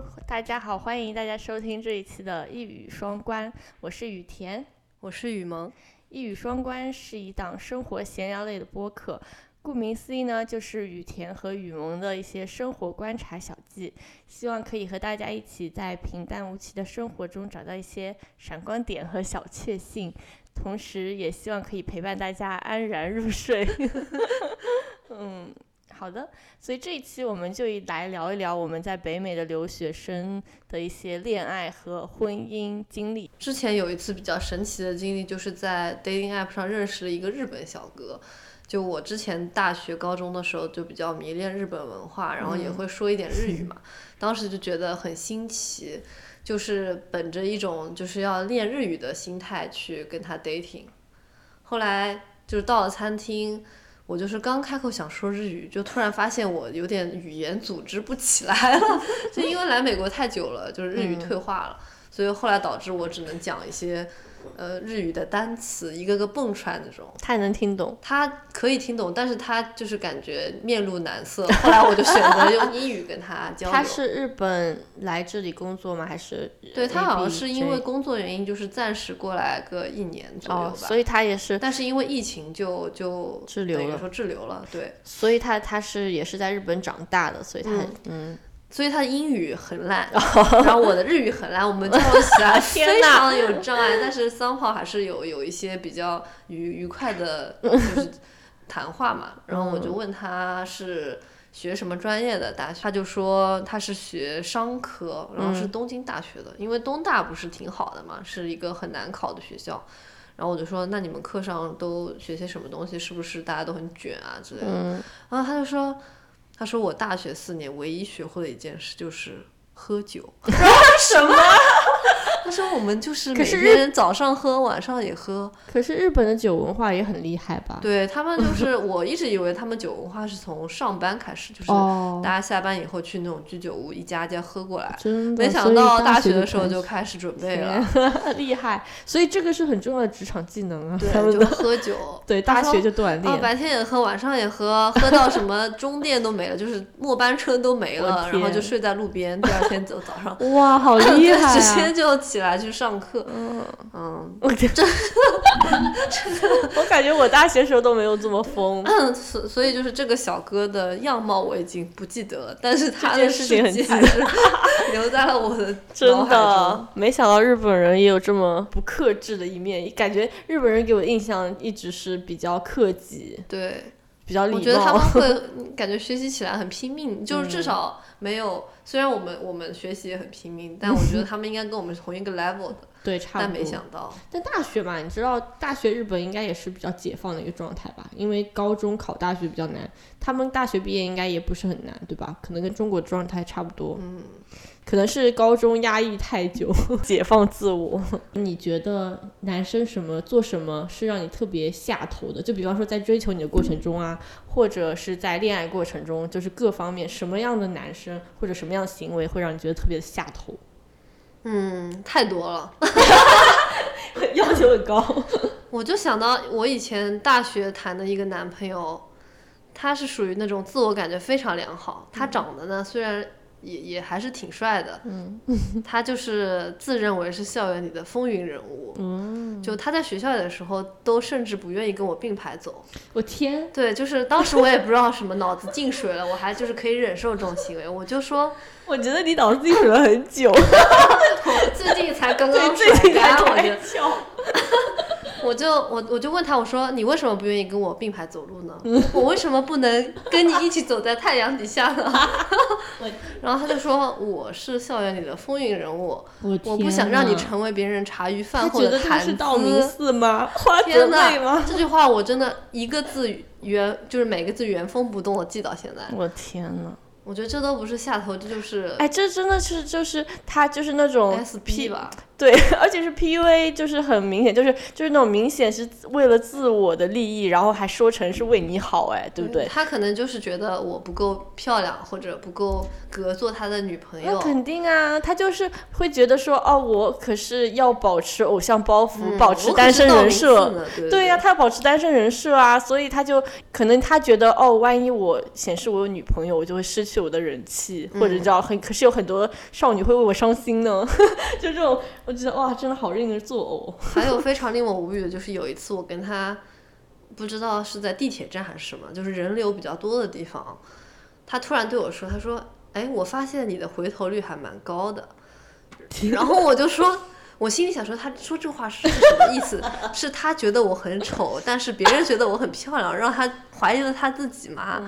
Hello，大家好，欢迎大家收听这一期的《一语双关》，我是雨田，我是雨萌。一语双关是一档生活闲聊类的播客，顾名思义呢，就是雨田和雨萌的一些生活观察小记，希望可以和大家一起在平淡无奇的生活中找到一些闪光点和小确幸，同时也希望可以陪伴大家安然入睡。嗯。好的，所以这一期我们就来聊一聊我们在北美的留学生的一些恋爱和婚姻经历。之前有一次比较神奇的经历，就是在 dating app 上认识了一个日本小哥。就我之前大学、高中的时候就比较迷恋日本文化，然后也会说一点日语嘛。当时就觉得很新奇，就是本着一种就是要练日语的心态去跟他 dating。后来就是到了餐厅。我就是刚开口想说日语，就突然发现我有点语言组织不起来了，就因为来美国太久了，就是日语退化了，所以后来导致我只能讲一些。呃，日语的单词一个个蹦出来那种，他也能听懂，他可以听懂，但是他就是感觉面露难色。后来我就选择用英语跟他交流。他是日本来这里工作吗？还是？对他好像是因为工作原因，就是暂时过来个一年左右吧。所以他也是，但是因为疫情就就滞留了，说滞留了，对。所以他他是也是在日本长大的，所以他嗯。所以他的英语很烂，然后我的日语很烂，我们交流起来 非常有障碍。但是 somehow 还是有有一些比较愉愉快的，就是谈话嘛。然后我就问他是学什么专业的大学，他就说他是学商科，然后是东京大学的，因为东大不是挺好的嘛，是一个很难考的学校。然后我就说那你们课上都学些什么东西？是不是大家都很卷啊之类的？然后他就说。他说：“我大学四年唯一学会的一件事就是喝酒。”什么？他说：“我们就是每天早上喝，晚上也喝。”可是日本的酒文化也很厉害吧？对他们就是，我一直以为他们酒文化是从上班开始，就是大家下班以后去那种居酒屋一家家喝过来。真的，没想到大学的时候就开始准备了，厉害！所以这个是很重要的职场技能啊。对，就喝酒。对，大学就锻炼。白天也喝，晚上也喝，喝到什么中电都没了，就是末班车都没了，然后就睡在路边。第二天走早上，哇，好厉害！直接就起来去上课。嗯嗯，我这。我感觉我大学时候都没有这么疯，所所以就是这个小哥的样貌我已经不记得了，但是他的事情很记得，留在了我的 真的，没想到日本人也有这么不克制的一面，感觉日本人给我印象一直是比较克己，对，比较礼貌。我觉得他们会 感觉学习起来很拼命，就是至少没有，虽然我们我们学习也很拼命，但我觉得他们应该跟我们是同一个 level 的。对，差不多。但没想到，但大学嘛，你知道，大学日本应该也是比较解放的一个状态吧？因为高中考大学比较难，他们大学毕业应该也不是很难，对吧？可能跟中国状态差不多。嗯，可能是高中压抑太久，解放自我。你觉得男生什么做什么是让你特别下头的？就比方说在追求你的过程中啊，或者是在恋爱过程中，就是各方面什么样的男生或者什么样的行为会让你觉得特别的下头？嗯，太多了，要求很高。我就想到我以前大学谈的一个男朋友，他是属于那种自我感觉非常良好。他长得呢，虽然。也也还是挺帅的，嗯，他就是自认为是校园里的风云人物，嗯，就他在学校里的时候，都甚至不愿意跟我并排走。我天，对，就是当时我也不知道什么 脑子进水了，我还就是可以忍受这种行为，我就说，我觉得你脑子进水了很久，我最近才刚刚甩干，我就。我就我我就问他，我说你为什么不愿意跟我并排走路呢？我为什么不能跟你一起走在太阳底下呢？然后他就说我是校园里的风云人物，我不想让你成为别人茶余饭后的谈资。道明寺吗？天呐，这句话我真的一个字原就是每个字原封不动的记到现在。我天呐。我觉得这都不是下头，这就是哎，这真的是就是他就是那种 SP 吧。对，而且是 PUA，就是很明显，就是就是那种明显是为了自我的利益，然后还说成是为你好，哎，对不对？他可能就是觉得我不够漂亮，或者不够格做他的女朋友。那肯定啊，他就是会觉得说，哦，我可是要保持偶像包袱，嗯保持单身人设对对呀、对他要保持单身人设啊，所以他就可能他觉得哦，万一我显示我有女朋友，我就会失去我的人气，或者你知道很可是有很多少女会为我伤心呢，就这种，我觉得哇，真的好令人作呕。还有非常令我无语的就是有一次我跟他，不知道是在地铁站还是什么，就是人流比较多的地方，他突然对我说，他说：“哎，我发现你的回头率还蛮高的。”然后我就说。我心里想说，他说这话是什么意思？是他觉得我很丑，但是别人觉得我很漂亮，让他怀疑了他自己吗？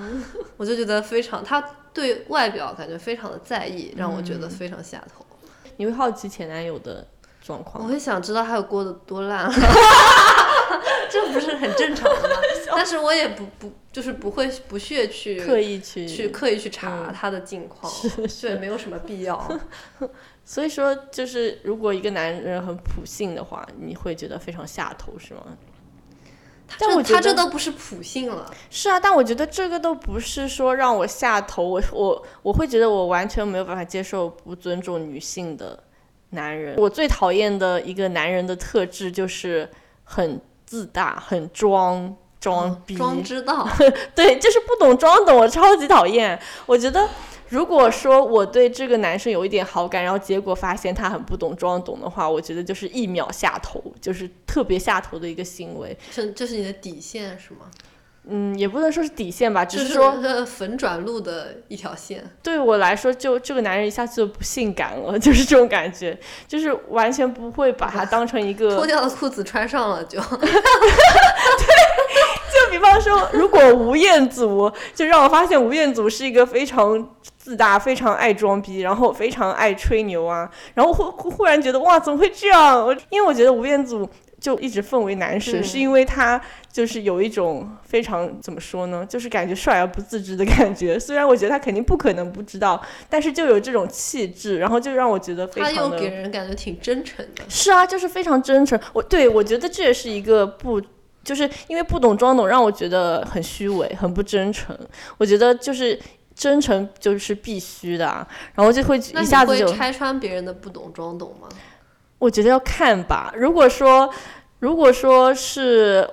我就觉得非常，他对外表感觉非常的在意，让我觉得非常下头。你会好奇前男友的状况我？会想知道他有过得多烂，这不是很正常的吗？但是我也不不就是不会不屑去 刻意去去刻意去查嗯他的近况，对，没有什么必要。所以说，就是如果一个男人很普信的话，你会觉得非常下头，是吗？但我觉得他这都不是普信了，是啊，但我觉得这个都不是说让我下头，我我我会觉得我完全没有办法接受不尊重女性的男人。我最讨厌的一个男人的特质就是很自大，很装装逼，嗯装知道，对，就是不懂装懂，我超级讨厌。我觉得，如果说我对这个男生有一点好感，然后结果发现他很不懂装懂的话，我觉得就是一秒下头，就是特别下头的一个行为。这这是你的底线是吗？嗯，也不能说是底线吧，只是说呃粉转路的一条线。对我来说，就这个男人一下子就不性感了，就是这种感觉，就是完全不会把他当成一个脱掉的裤子穿上了就，就比方说，如果吴彦祖就让我发现吴彦祖是一个非常自大、非常爱装逼，然后非常爱吹牛啊，然后忽忽忽然觉得哇，怎么会这样？我因为我觉得吴彦祖就一直奉为男神，嗯是因为他就是有一种非常怎么说呢，就是感觉帅而不自知的感觉。虽然我觉得他肯定不可能不知道，但是就有这种气质，然后就让我觉得非他常的又给人感觉挺真诚的。是啊，就是非常真诚。我对我觉得这也是一个不，就是因为不懂装懂，让我觉得很虚伪，很不真诚。我觉得就是真诚就是必须的啊，然后就会一下子就，会拆穿别人的不懂装懂吗？我觉得要看吧。如果说，如果说是，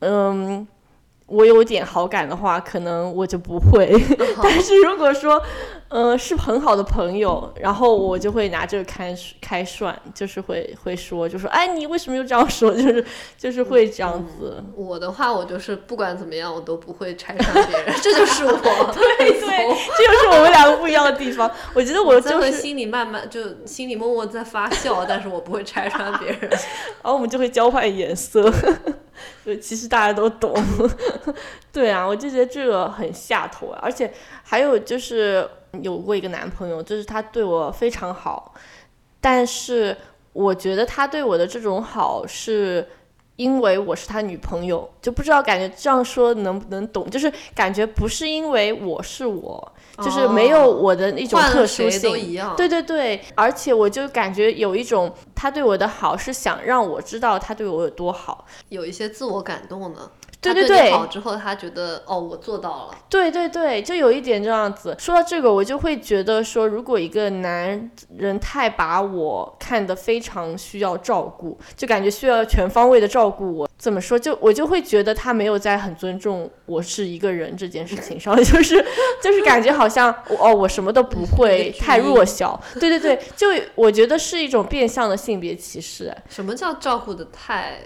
嗯。我有点好感的话，可能我就不会。但是如果说，呃，是很好的朋友，然后我就会拿这个开开涮，就是会会说，就说，哎，你为什么又这样说？就是就是会这样子。我的话，我就是不管怎么样，我都不会拆穿别人，这就是我。对对，这就是我们两个不一样的地方。我觉得我就是，会心里慢慢就心里默默在发笑，但是我不会拆穿别人。然后我们就会交换颜色。对，其实大家都懂。对啊，我就觉得这个很下头啊，而且还有就是有过一个男朋友，就是他对我非常好，但是我觉得他对我的这种好是。因为我是他女朋友，就不知道感觉这样说能不能懂，就是感觉不是因为我是我，就是没有我的一种特殊性，都一样。对对对，而且我就感觉有一种他对我的好是想让我知道他对我有多好。有一些自我感动呢。对对他对你好之后，他觉得哦，我做到了。对对对，就有一点这样子。说到这个，我就会觉得说，如果一个男人太把我看得非常需要照顾，就感觉需要全方位的照顾我，怎么说？就我就会觉得他没有在很尊重我是一个人这件事情上，就是就是感觉好像我哦，我什么都不会，太弱小。对对对，就我觉得是一种变相的性别歧视。什么叫照顾的太？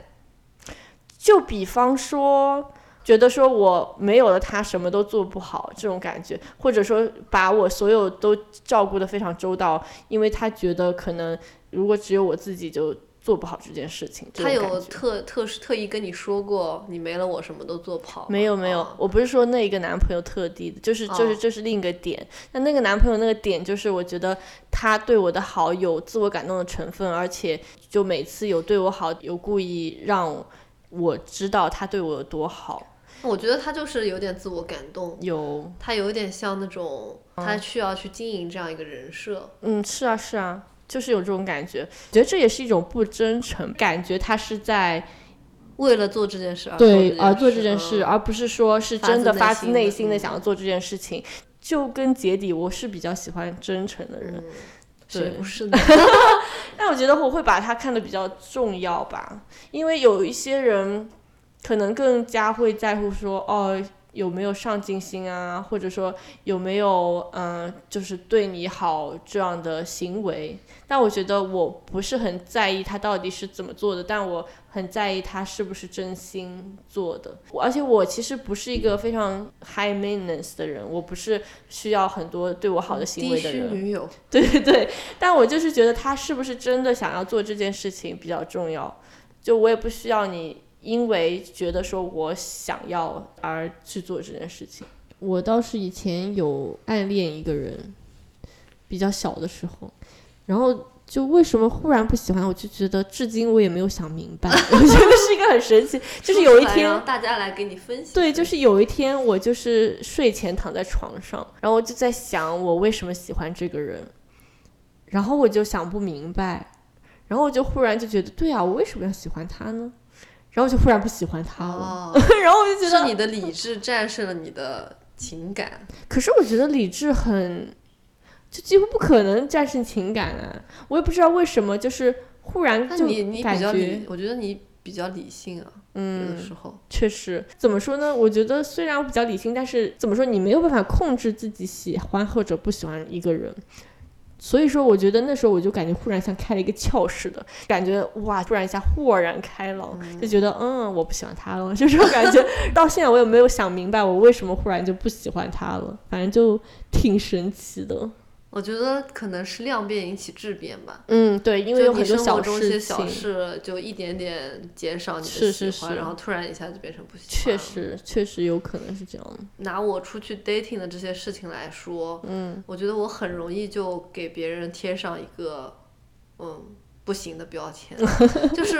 就比方说，觉得说我没有了他什么都做不好这种感觉，或者说把我所有都照顾得非常周到，因为他觉得可能如果只有我自己就做不好这件事情。他有特特特意跟你说过，你没了我什么都做不好？没有没有哦，我不是说那个男朋友特地的，就是就是哦这是另一个点。那那个男朋友那个点就是，我觉得他对我的好有自我感动的成分，而且就每次有对我好，有故意让我知道他对我有多好，我觉得他就是有点自我感动，有。他有点像那种他需要去经营这样一个人设。嗯，是啊，是啊，就是有这种感觉，觉得这也是一种不真诚，感觉他是在为了做这件事而对而做这件事，嗯。而不是说是真的发自自内心的想要做这件事情。就跟结底，我是比较喜欢真诚的人，嗯。谁对不是呢？但我觉得我会把它看得比较重要吧，因为有一些人可能更加会在乎说，哦，有没有上进心啊，或者说有没有嗯、呃就是对你好这样的行为。但我觉得我不是很在意他到底是怎么做的，但我很在意他是不是真心做的。我而且我其实不是一个非常 high maintenance 的人，我不是需要很多对我好的行为的人。女友，对对对，但我就是觉得他是不是真的想要做这件事情比较重要。就我也不需要你因为觉得说我想要而去做这件事情。我倒是以前有暗恋一个人，比较小的时候，然后就为什么忽然不喜欢，我就觉得至今我也没有想明白。我觉得是一个很神奇，就是有一天大家来给你分析。对，就是有一天我就是睡前躺在床上，然后我就在想我为什么喜欢这个人，然后我就想不明白，然后我就忽然就觉得，对啊，我为什么要喜欢他呢？然后我就忽然不喜欢他了，哦，然后我就觉得，是你的理智战胜了你的情感。可是我觉得理智很，就几乎不可能战胜情感啊！我也不知道为什么，就是忽然就那你你感觉比较理，我觉得你比较理性啊，有的嗯，时候。确实，怎么说呢？我觉得虽然我比较理性，但是怎么说，你没有办法控制自己喜欢或者不喜欢一个人。所以说，我觉得那时候我就感觉忽然像开了一个窍似的，感觉哇，突然一下豁然开朗，就觉得嗯，我不喜欢他了，就 这种感觉。到现在我也没有想明白，我为什么忽然就不喜欢他了，反正就挺神奇的。我觉得可能是量变引起质变吧。嗯，对，因为你生活很多小事中一些小，事，就一点点减少你的是喜欢，是是然后突然一下就变成不喜欢。确。实确实有可能是这样的。拿我出去 dating 的这些事情来说，嗯，我觉得我很容易就给别人贴上一个嗯不行的标签，就是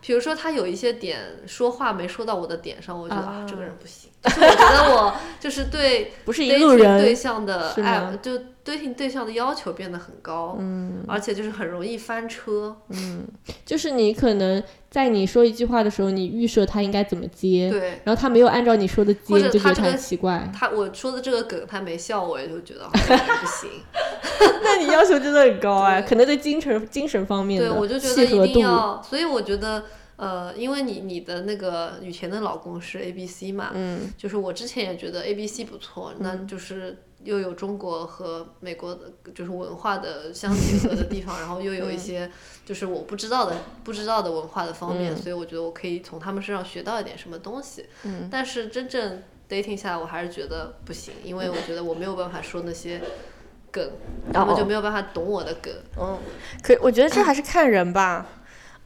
比如说他有一些点说话没说到我的点上，我觉得啊啊这个人不行。就是我觉得我就是对不是一路人对象的爱吗，就 dating 对象的要求变得很高，嗯而且就是很容易翻车。嗯就是你可能在你说一句话的时候，你预设他应该怎么接，对然后他没有按照你说的接，或者你就觉得他很他这个奇怪。他，我说的这个梗他没笑，我也就觉得不行。那你要求真的很高哎，可能对精神精神方面对，的我就觉得一定要，所以我觉得，呃，因为你你的那个雨田的老公是 A B C 嘛，嗯就是我之前也觉得 A B C 不错，那嗯就是又有中国和美国的，就是文化的相结合的地方，然后又有一些就是我不知道的不知道的文化的方面，嗯所以我觉得我可以从他们身上学到一点什么东西。嗯但是真正 dating 下来，我还是觉得不行，因为我觉得我没有办法说那些梗，他们就没有办法懂我的梗。嗯，可我觉得这还是看人吧，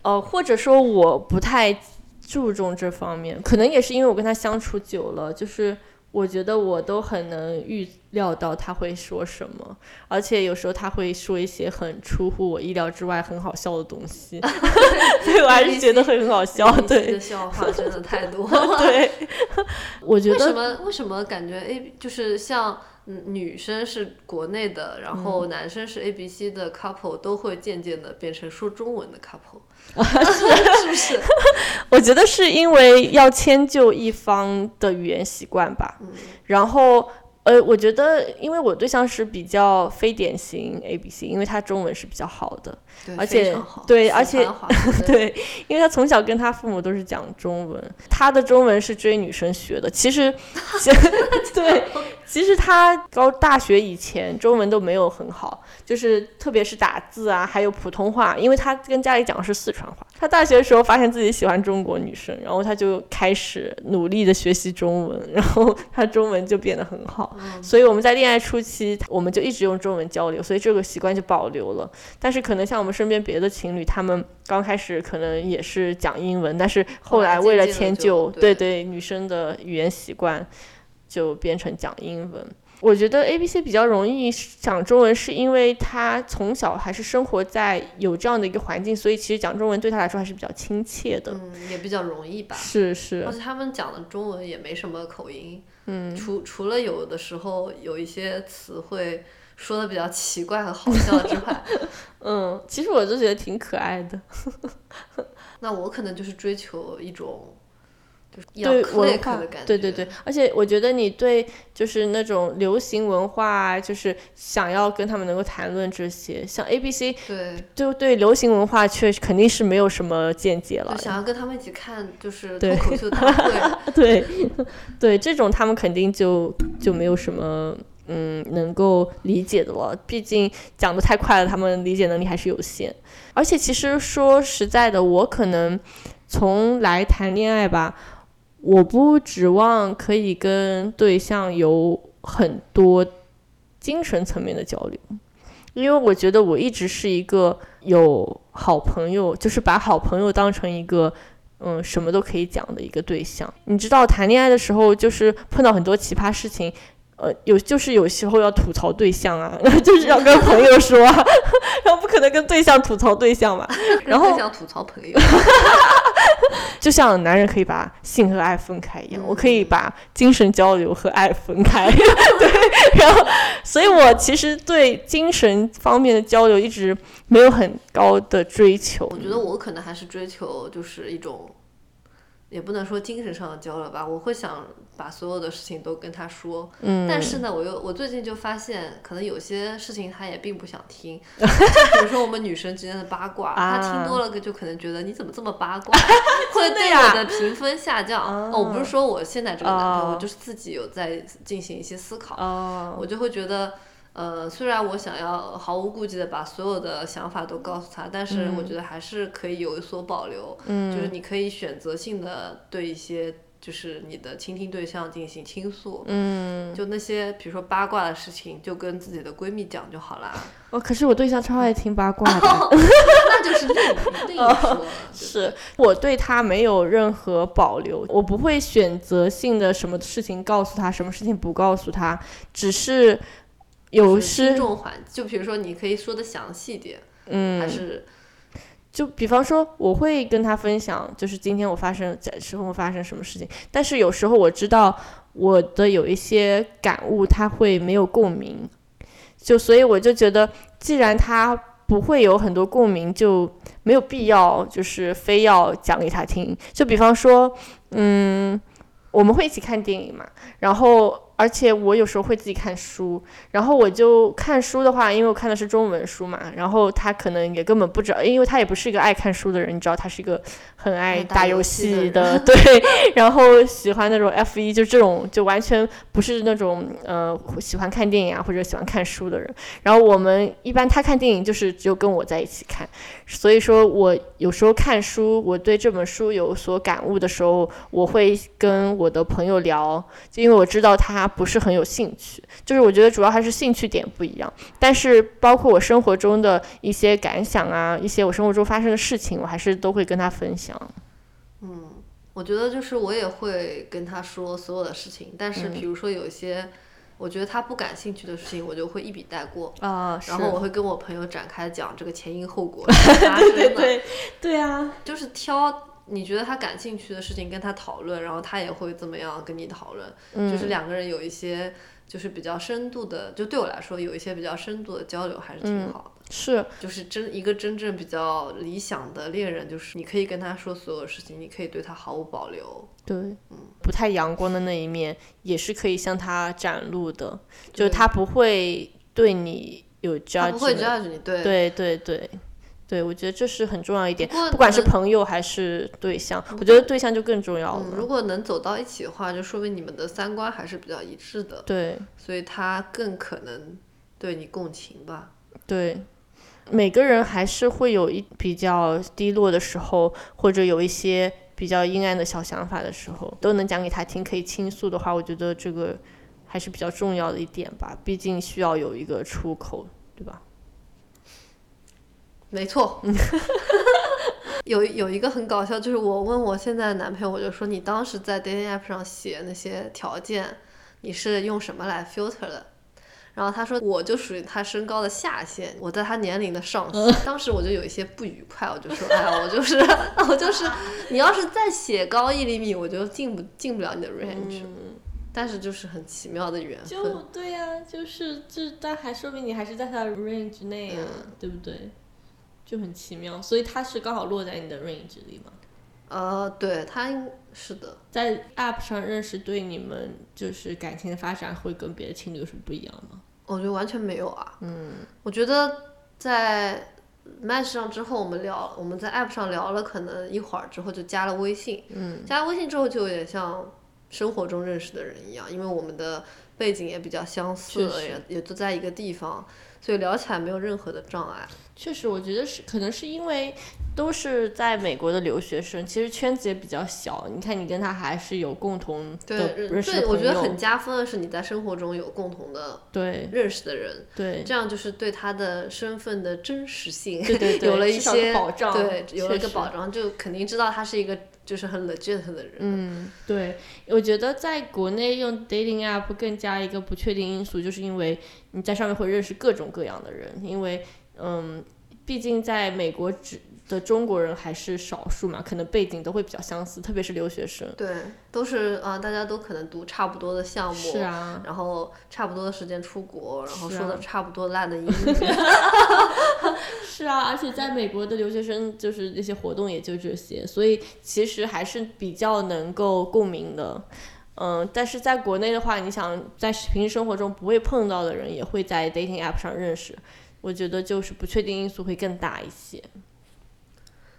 呃，或者说我不太注重这方面，可能也是因为我跟他相处久了，就是我觉得我都很能预料到他会说什么，而且有时候他会说一些很出乎我意料之外、很好笑的东西，所以我还是觉得会很好笑。对笑话真的太多 了。对，我觉得为什么为什么感觉 A 就是像嗯女生是国内的，然后嗯男生是 A B C 的 couple，都会渐渐的变成说中文的 couple，是是不是？我觉得是因为要迁就一方的语言习惯吧，嗯然后。呃，我觉得，因为我对象是比较非典型 A B C，因为他中文是比较好的，对，而且对而且 对，因为他从小跟他父母都是讲中文，他的中文是追女生学的。其实，其对，其实他高大学以前中文都没有很好，就是特别是打字啊，还有普通话，因为他跟家里讲的是四川话。他大学的时候发现自己喜欢中国女生，然后他就开始努力的学习中文，然后他中文就变得很好。嗯所以我们在恋爱初期，我们就一直用中文交流，所以这个习惯就保留了。但是可能像我们身边别的情侣，他们刚开始可能也是讲英文，但是后后来来为了迁就，对对对女生的语言习惯，就变成讲英文。我觉得 A B C 比较容易讲中文，是因为他从小还是生活在有这样的一个环境，所以其实讲中文对他来说还是比较亲切的。嗯，也比较容易吧。是是而，且他们讲的中文也没什么口音，嗯，除除了有的时候有一些词汇说的比较奇怪和好笑之外，嗯，其实我就觉得挺可爱的。那我可能就是追求一种。对文化，对对对，而且我觉得你对就是那种流行文化，就是想要跟他们能够谈论这些，像 A B C，对，就对流行文化确实肯定是没有什么见解了。想要跟他们一起看就是脱口秀大会，对 对，这种他们肯定就就没有什么嗯能够理解的了，毕竟讲的太快了，他们理解能力还是有限。而且其实说实在的，我可能从来谈恋爱吧。我不指望可以跟对象有很多精神层面的交流，因为我觉得我一直是一个有好朋友，就是把好朋友当成一个嗯什么都可以讲的一个对象。你知道，谈恋爱的时候就是碰到很多奇葩事情，呃，有就是有时候要吐槽对象啊，就是要跟朋友说，然后不可能跟对象吐槽对象嘛，然后想吐槽朋友。就像男人可以把性和爱分开一样，我可以把精神交流和爱分开。对，然后，所以我其实对精神方面的交流一直没有很高的追求。我觉得我可能还是追求就是一种。也不能说精神上的交流吧，我会想把所有的事情都跟他说。嗯。但是呢，我又我最近就发现，可能有些事情他也并不想听。就比如说我们女生之间的八卦，他听多了就可能觉得你怎么这么八卦，会对我的评分下降。哦。我不是说我现在这个男朋友，我就是自己有在进行一些思考。哦。我就会觉得。呃，虽然我想要毫无顾忌的把所有的想法都告诉他，但是我觉得还是可以有所保留。嗯，就是你可以选择性的对一些就是你的倾听对象进行倾诉。嗯，就那些比如说八卦的事情，就跟自己的闺蜜讲就好啦。哦，可是我对象超爱听八卦的，那就是另 另一说。是我对他没有任何保留，我不会选择性的什么事情告诉他，什么事情不告诉他，只是。有失重缓，就比如说，你可以说的详细点，嗯，还是，就比方说，我会跟他分享，就是今天我发生在生活发生什么事情，但是有时候我知道我的有一些感悟他会没有共鸣，就所以我就觉得，既然他不会有很多共鸣，就没有必要就是非要讲给他听。就比方说，嗯，我们会一起看电影嘛，然后。而且我有时候会自己看书，然后我就看书的话，因为我看的是中文书嘛，然后他可能也根本不知道，因为他也不是一个爱看书的人，你知道，他是一个很爱打游戏的，对，然后喜欢那种 F 一，就这种就完全不是那种呃喜欢看电影啊或者喜欢看书的人。然后我们一般他看电影就是只有跟我在一起看，所以说我有时候看书，我对这本书有所感悟的时候，我会跟我的朋友聊，就因为我知道他。不是很有兴趣，就是我觉得主要还是兴趣点不一样。但是包括我生活中的一些感想啊，一些我生活中发生的事情，我还是都会跟他分享。嗯，我觉得就是我也会跟他说所有的事情，但是比如说有一些我觉得他不感兴趣的事情，我就会一笔带过啊。然后我会跟我朋友展开讲这个前因后果。对对对，对啊，就是挑。你觉得他感兴趣的事情跟他讨论，然后他也会怎么样跟你讨论？就是两个人有一些就是比较深度的，就对我来说有一些比较深度的交流还是挺好的。是，就是真一个真正比较理想的恋人，就是你可以跟他说所有事情，你可以对他毫无保留。对，嗯，不太阳光的那一面也是可以向他展露的，就是他不会对你有 judge，不会 judge 你，对，对对对。对，我觉得这是很重要一点，不管是朋友还是对象，我觉得对象就更重要了。如果能走到一起的话，就说明你们的三观还是比较一致的。对，所以他更可能对你共情吧。对，每个人还是会有一比较低落的时候，或者有一些比较阴暗的小想法的时候，都能讲给他听，可以倾诉的话，我觉得这个还是比较重要的一点吧。毕竟需要有一个出口，对吧？没错，有有一个很搞笑，就是我问我现在的男朋友，我就说你当时在 dating app 上写那些条件，你是用什么来 filter 的？然后他说我就属于他身高的下限，我在他年龄的上限。当时我就有一些不愉快，我就说，哎，我就是 我就是，你要是再写高一厘米，我就进不进不了你的 range。但是就是很奇妙的缘分。就对呀、就是这，但还说明你还是在他的 range 内呀、嗯对不对？就很奇妙，所以他是刚好落在你的 range 里嘛。呃，对，他应是的，在 App 上认识，对你们就是感情的发展会跟别的情侣有什么不一样吗？我觉得完全没有啊。嗯，我觉得在 Match 上之后，我们聊，我们在 App 上聊了，可能一会儿之后就加了微信。嗯，加了微信之后就有点像生活中认识的人一样，因为我们的背景也比较相似，也也都在一个地方，所以聊起来没有任何的障碍。确实，我觉得是可能是因为都是在美国的留学生，其实圈子也比较小。你看，你跟他还是有共同的对，认识的对，我觉得很，加分的是你在生活中有共同的对认识的人，对这样就是对他的身份的真实性对对对，有了一些保障，对，有了一个保障，就肯定知道他是一个就是很 legit 的人。嗯，对，我觉得在国内用 dating app 更加一个不确定因素，就是因为你在上面会认识各种各样的人，因为嗯，毕竟在美国只的中国人还是少数嘛，可能背景都会比较相似，特别是留学生。对，都是啊、呃大家都可能读差不多的项目，是啊，然后差不多的时间出国，然后说的差不多烂的英语。是啊，而且在美国的留学生就是那些活动也就这些，所以其实还是比较能够共鸣的。嗯，但是在国内的话，你想在平时生活中不会碰到的人，也会在 dating app 上认识，我觉得就是不确定因素会更大一些。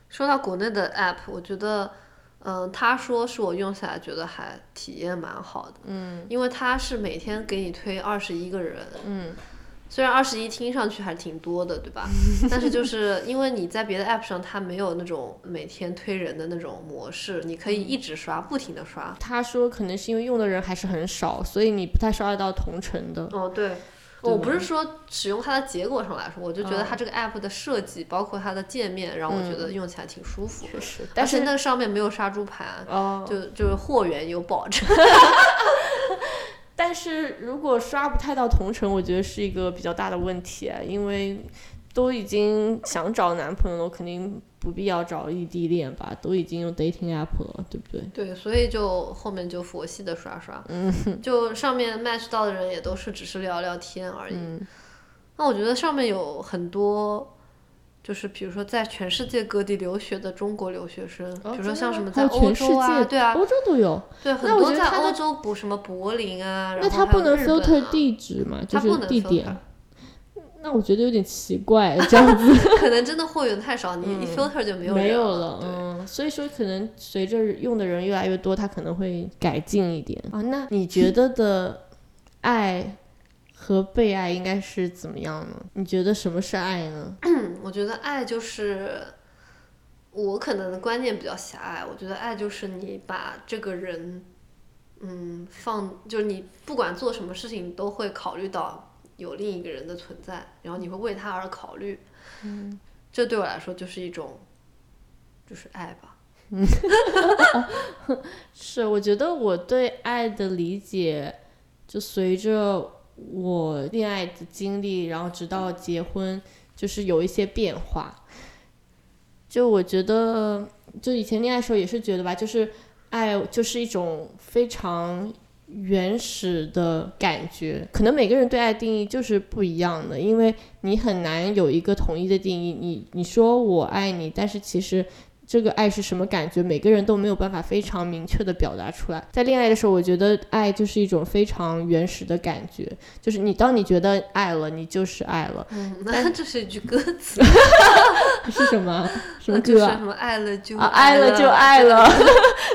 说到国内的 app，我觉得，嗯、他说是我用下来觉得还体验蛮好的，嗯，因为他是每天给你推二十一个人，嗯，虽然二十一听上去还挺多的，对吧？但是就是因为你在别的 app 上，它没有那种每天推人的那种模式，你可以一直刷，不停的刷。他说可能是因为用的人还是很少，所以你不太刷得到同城的。哦，对。我不是说使用它的结果上来说，我就觉得嗯它这个 app 的设计，包括它的界面，让我觉得用起来挺舒服。确实，但是但是那个上面没有杀猪盘，哦，就就是货源有保证。但是如果刷不太到同城，我觉得是一个比较大的问题啊，因为都已经想找男朋友了，肯定不必要找异地恋吧，都已经用 dating app 了，对不对？对，所以就后面就佛系的刷刷，嗯就上面 match 到的人也都是只是聊聊天而已。那我觉得上面有很多，就是比如说在全世界各地留学的中国留学生，比如说像什么在欧洲啊，界，对啊，欧洲都有。对，很那我多在欧洲补什么柏林啊，然那后他不能 filter 啊地址嘛，就他不能是地点。那我觉得有点奇怪，这样子可能真的货源太少，你一 filter 就没有没有了。嗯，所以说可能随着用的人越来越多，他可能会改进一点啊。那你觉得的爱和被爱应该是怎么样呢？你觉得什么是爱呢？嗯，我觉得爱就是，我可能的观念比较狭隘。我觉得爱就是你把这个人，嗯，放，就是你不管做什么事情，都会考虑到有另一个人的存在，然后你会为他而考虑。嗯，这对我来说就是一种，就是爱吧。嗯 是，我觉得我对爱的理解，就随着我恋爱的经历，然后直到结婚，就是有一些变化。就我觉得，就以前恋爱的时候也是觉得吧，就是爱就是一种非常原始的感觉，可能每个人对爱定义就是不一样的，因为你很难有一个统一的定义。你你说我爱你，但是其实这个爱是什么感觉，每个人都没有办法非常明确的表达出来。在恋爱的时候，我觉得爱就是一种非常原始的感觉，就是你当你觉得爱了，你就是爱了。嗯，那这是一句歌词 是什么？什么歌啊？什么爱了就啊，爱了就爱。了，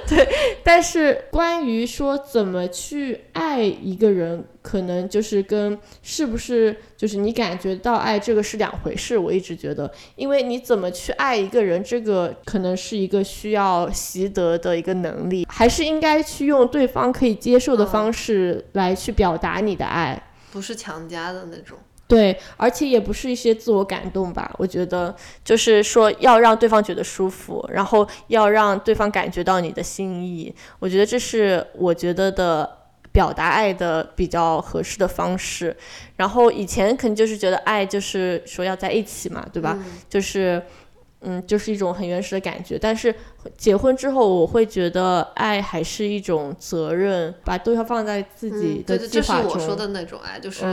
对。但是关于说怎么去爱一个人，可能就是跟是不是就是你感觉到爱这个是两回事。我一直觉得，因为你怎么去爱一个人，这个可能是一个需要习得的一个能力，还是应该去用对方可以接受的嗯方式来去表达你的爱。不是强加的那种。对，而且也不是一些自我感动吧，我觉得就是说要让对方觉得舒服，然后要让对方感觉到你的心意，我觉得这是我觉得的表达爱的比较合适的方式。然后以前肯定就是觉得爱就是说要在一起嘛，对吧？嗯就是。嗯，就是一种很原始的感觉，但是结婚之后，我会觉得爱还是一种责任，把对方放在自己的计划中。这是我说的那种爱，就是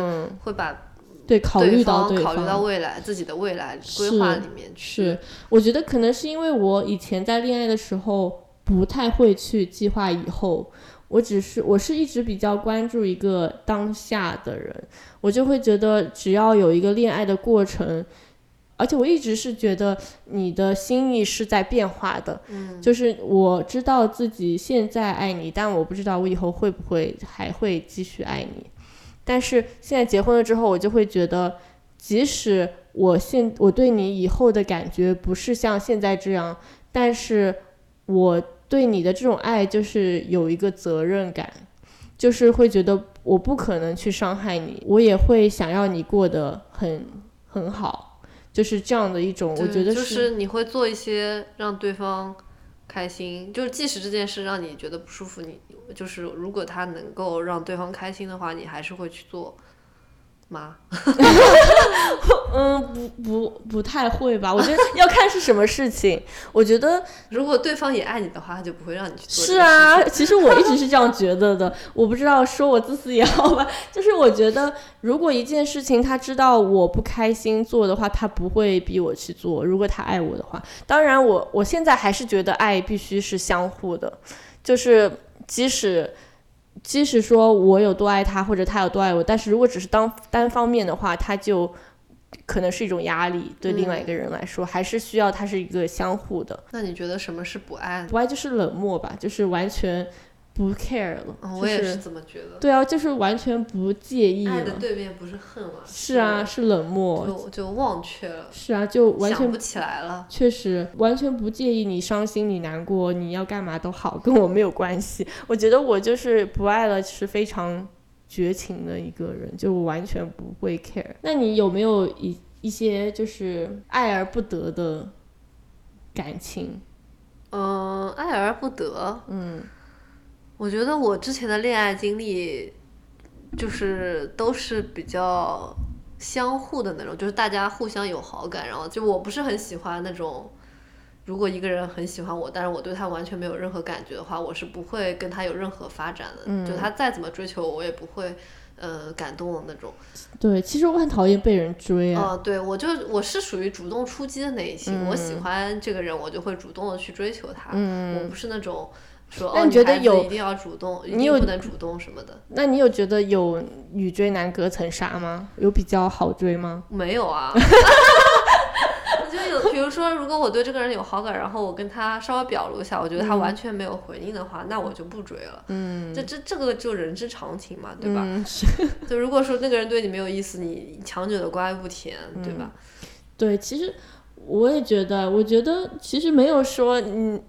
会把对考虑到对方考虑到未来自己的未来规划里面去。是，我觉得可能是因为我以前在恋爱的时候不太会去计划以后。我只是我是一直比较关注一个当下的人，我就会觉得只要有一个恋爱的过程，而且我一直是觉得你的心意是在变化的，嗯，就是我知道自己现在爱你，但我不知道我以后会不会还会继续爱你。但是现在结婚了之后，我就会觉得，即使我现我对你以后的感觉不是像现在这样，但是我。对你的这种爱，就是有一个责任感，就是会觉得我不可能去伤害你，我也会想要你过得很很好，就是这样的一种。我觉得就是你会做一些让对方开心，就是即使这件事让你觉得不舒服，你就是如果他能够让对方开心的话，你还是会去做。吗？嗯，不不不太会吧？我觉得 要看是什么事情。我觉得如果对方也爱你的话，他就不会让你去做。是啊，其实我一直是这样觉得的。我不知道说我自私也好吧，就是我觉得如果一件事情他知道我不开心做的话，他不会逼我去做。如果他爱我的话，当然我我现在还是觉得爱必须是相互的，就是即使。即使说我有多爱他，或者他有多爱我，但是如果只是当单方面的话，他就可能是一种压力，对另外一个人来说，还是需要它是一个相互的。那你觉得什么是不爱？不爱就是冷漠吧，就是完全。不 care 了，我也是这么觉得。对啊，就是完全不介意。爱的对面不是恨吗？是啊，是冷漠，就就忘却了。是啊，就完全想不起来了。确实，完全不介意你伤心、你难过，你要干嘛都好，跟我没有关系。我觉得我就是不爱了，是非常绝情的一个人，就完全不会 care。那你有没有一一些就是爱而不得的感情？嗯，爱而不得，嗯。我觉得我之前的恋爱经历，就是都是比较相互的那种，就是大家互相有好感，然后就我不是很喜欢那种，如果一个人很喜欢我，但是我对他完全没有任何感觉的话，我是不会跟他有任何发展的。就他再怎么追求我，我也不会呃感动的那种。对，其实我很讨厌被人追啊。对，我就我是属于主动出击的那一型，我喜欢这个人，我就会主动的去追求他。嗯。我不是那种。那你觉得有一定要主动，你有不能主动什么的？那你有觉得有女追男隔层纱吗？有比较好追吗？没有啊。我觉得有，比如说，如果我对这个人有好感，然后我跟他稍微表露一下，我觉得他完全没有回应的话，那我就不追了。嗯。这这这个就人之常情嘛，对吧？嗯。就如果说那个人对你没有意思，你强扭的瓜不甜，对吧？对，其实。我也觉得，我觉得其实没有说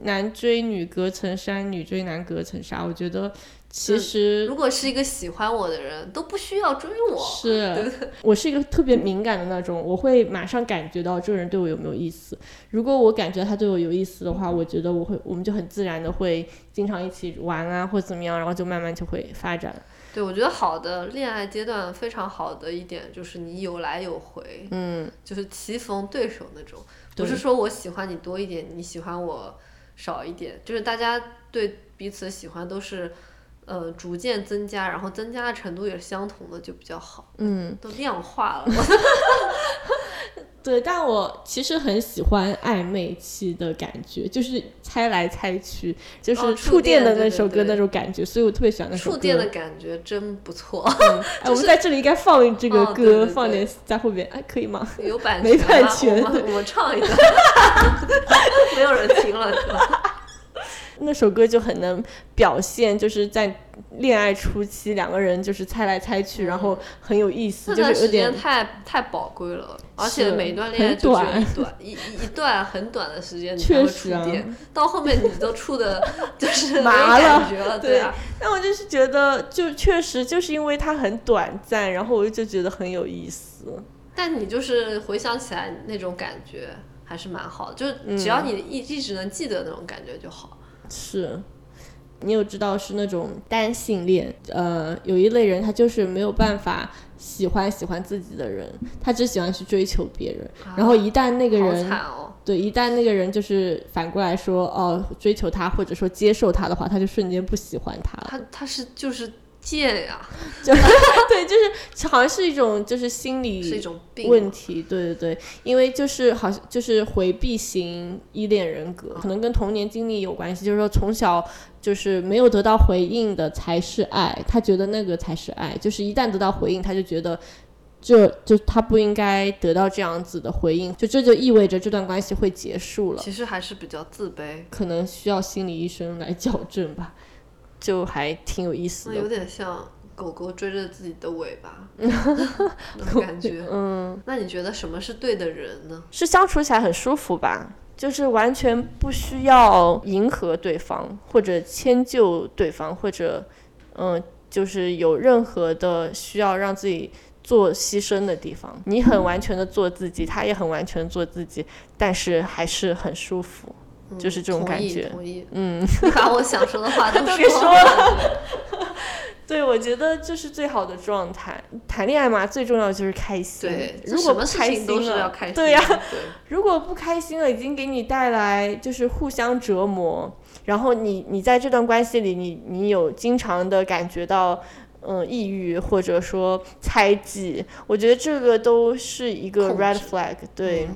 男追女隔层山，女追男隔层纱。我觉得其实如果是一个喜欢我的人，都不需要追我。是，我是一个特别敏感的那种，我会马上感觉到这个人对我有没有意思。如果我感觉他对我有意思的话，我觉得我会，我们就很自然的会经常一起玩啊，或怎么样，然后就慢慢就会发展。对，我觉得好的恋爱阶段非常好的一点就是你有来有回，嗯，就是棋逢对手那种，不是说我喜欢你多一点，你喜欢我少一点，就是大家对彼此喜欢都是，呃，逐渐增加，然后增加的程度也是相同的，就比较好，嗯，都量化了。对，但我其实很喜欢暧昧期的感觉，就是猜来猜去，就是触电的那首歌那种感觉，所以我特别喜欢那首歌。触电的感觉真不错。哎，我们在这里应该放这个歌，放点在后边，哎，可以吗？有版权没版权，我们唱一个。没有人听了。那首歌就很能表现，就是在恋爱初期，两个人就是猜来猜去，然后很有意思，就是有点太太宝贵了，而且每一段恋爱就是一短一一段很短的时间，确实啊，到后面你都处的 就是麻了，对啊。但我就是觉得，就确实就是因为它很短暂，然后我就觉得很有意思。但你就是回想起来那种感觉还是蛮好的，就只要你一一直能记得那种感觉就好。是，你有知道是那种单性恋，呃，有一类人他就是没有办法喜欢喜欢自己的人，他只喜欢去追求别人，然后一旦那个人，对，一旦那个人就是反过来说，哦，追求他或者说接受他的话，他就瞬间不喜欢他了。他他是就是贱呀，就对，就是好像是一种就是心理是一种病问题，对对对，因为就是好像就是回避型依恋人格，可能跟童年经历有关系，就是说从小就是没有得到回应的才是爱，他觉得那个才是爱，就是一旦得到回应，他就觉得。这就他不应该得到这样子的回应，就这就意味着这段关系会结束了。其实还是比较自卑，可能需要心理医生来矫正吧，就还挺有意思的。有点像狗狗追着自己的尾巴 那种感觉。嗯，那你觉得什么是对的人呢？是相处起来很舒服吧？就是完全不需要迎合对方，或者迁就对方，或者嗯，就是有任何的需要让自己。做牺牲的地方，你很完全的做自己，他也很完全做自己，但是还是很舒服，就是这种感觉。同意，嗯，你把我想说的话都 说了。对，我觉得这是最好的状态。谈恋爱嘛，最重要的就是开心。对，如果不开心了，对呀，如果不开心了，已经给你带来就是互相折磨。然后你你在这段关系里，你你有经常的感觉到。嗯，抑郁或者说猜忌，我觉得这个都是一个 red flag。对，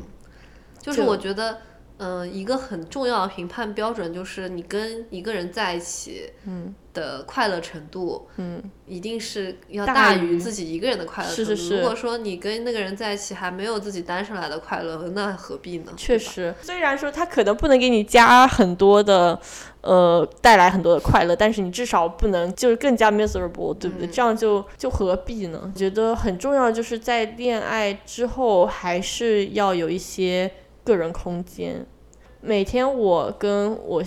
就是我觉得，嗯，一个很重要的评判标准就是你跟一个人在一起，嗯，的快乐程度，嗯，一定是要大于自己一个人的快乐程度。是是是。如果说你跟那个人在一起还没有自己单身来的快乐，那何必呢？确实，虽然说他可能不能给你加很多的。呃，带来很多的快乐，但是你至少不能就是更加 miserable，对不对？这样就就何必呢？觉得很重要，就是在恋爱之后还是要有一些个人空间。每天我跟我